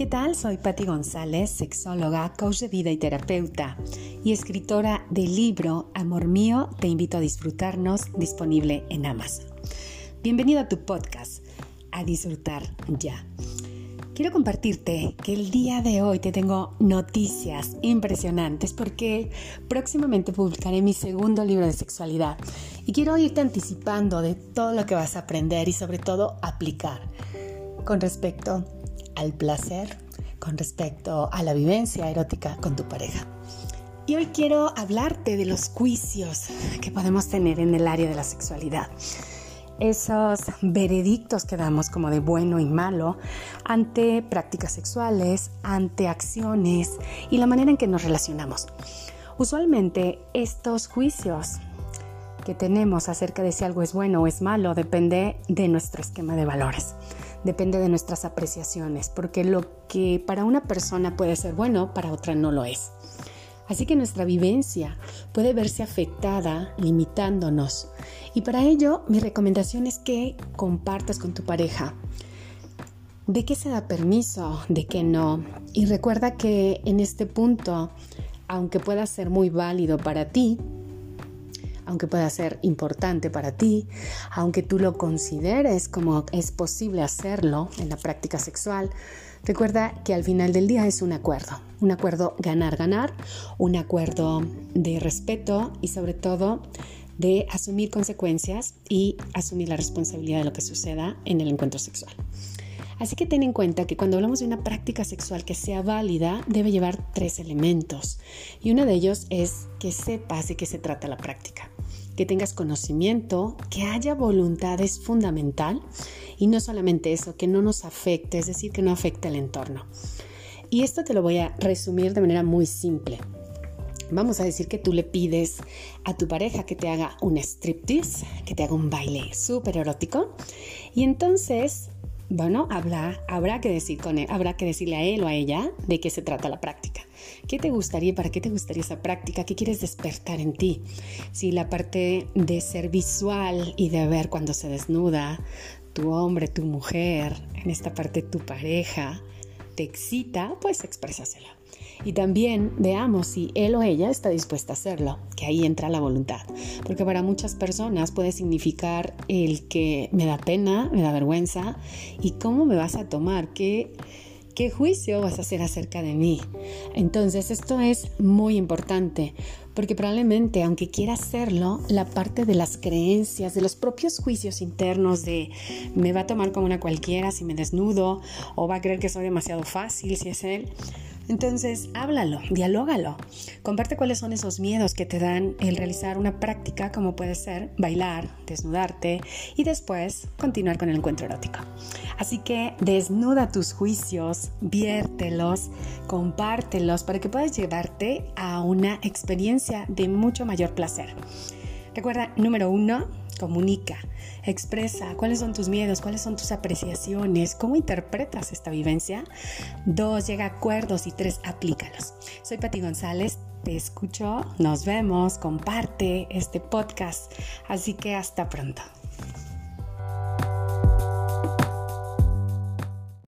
¿Qué tal? Soy Patti González, sexóloga, coach de vida y terapeuta y escritora del libro Amor mío, te invito a disfrutarnos, disponible en Amazon. Bienvenido a tu podcast, a disfrutar ya. Quiero compartirte que el día de hoy te tengo noticias impresionantes porque próximamente publicaré mi segundo libro de sexualidad y quiero irte anticipando de todo lo que vas a aprender y sobre todo aplicar con respecto al placer, con respecto a la vivencia erótica con tu pareja. Y hoy quiero hablarte de los juicios que podemos tener en el área de la sexualidad. Esos veredictos que damos como de bueno y malo ante prácticas sexuales, ante acciones y la manera en que nos relacionamos. Usualmente estos juicios que tenemos acerca de si algo es bueno o es malo depende de nuestro esquema de valores depende de nuestras apreciaciones, porque lo que para una persona puede ser bueno, para otra no lo es. Así que nuestra vivencia puede verse afectada, limitándonos. Y para ello, mi recomendación es que compartas con tu pareja de qué se da permiso, de qué no. Y recuerda que en este punto, aunque pueda ser muy válido para ti, aunque pueda ser importante para ti, aunque tú lo consideres como es posible hacerlo en la práctica sexual, recuerda que al final del día es un acuerdo, un acuerdo ganar-ganar, un acuerdo de respeto y sobre todo de asumir consecuencias y asumir la responsabilidad de lo que suceda en el encuentro sexual. Así que ten en cuenta que cuando hablamos de una práctica sexual que sea válida, debe llevar tres elementos. Y uno de ellos es que sepas de qué se trata la práctica que tengas conocimiento, que haya voluntad es fundamental y no solamente eso, que no nos afecte, es decir, que no afecte el entorno. Y esto te lo voy a resumir de manera muy simple. Vamos a decir que tú le pides a tu pareja que te haga un striptease, que te haga un baile súper erótico. Y entonces bueno, habrá, que habrá que decirle a él o a ella de qué se trata la práctica. ¿Qué te gustaría? ¿Para qué te gustaría esa práctica? ¿Qué quieres despertar en ti? Si la parte de ser visual y de ver cuando se desnuda tu hombre, tu mujer, en esta parte tu pareja, te excita, pues exprésaselo. Y también veamos si él o ella está dispuesta a hacerlo, que ahí entra la voluntad. Porque para muchas personas puede significar el que me da pena, me da vergüenza, y cómo me vas a tomar, qué, qué juicio vas a hacer acerca de mí. Entonces esto es muy importante, porque probablemente aunque quiera hacerlo, la parte de las creencias, de los propios juicios internos de me va a tomar como una cualquiera si me desnudo, o va a creer que soy demasiado fácil si es él, entonces, háblalo, dialógalo. Comparte cuáles son esos miedos que te dan el realizar una práctica como puede ser bailar, desnudarte y después continuar con el encuentro erótico. Así que desnuda tus juicios, viértelos, compártelos para que puedas llevarte a una experiencia de mucho mayor placer. Recuerda, número uno, comunica, expresa cuáles son tus miedos, cuáles son tus apreciaciones, cómo interpretas esta vivencia. Dos, llega a acuerdos y tres, aplícalos. Soy Pati González, te escucho, nos vemos, comparte este podcast, así que hasta pronto.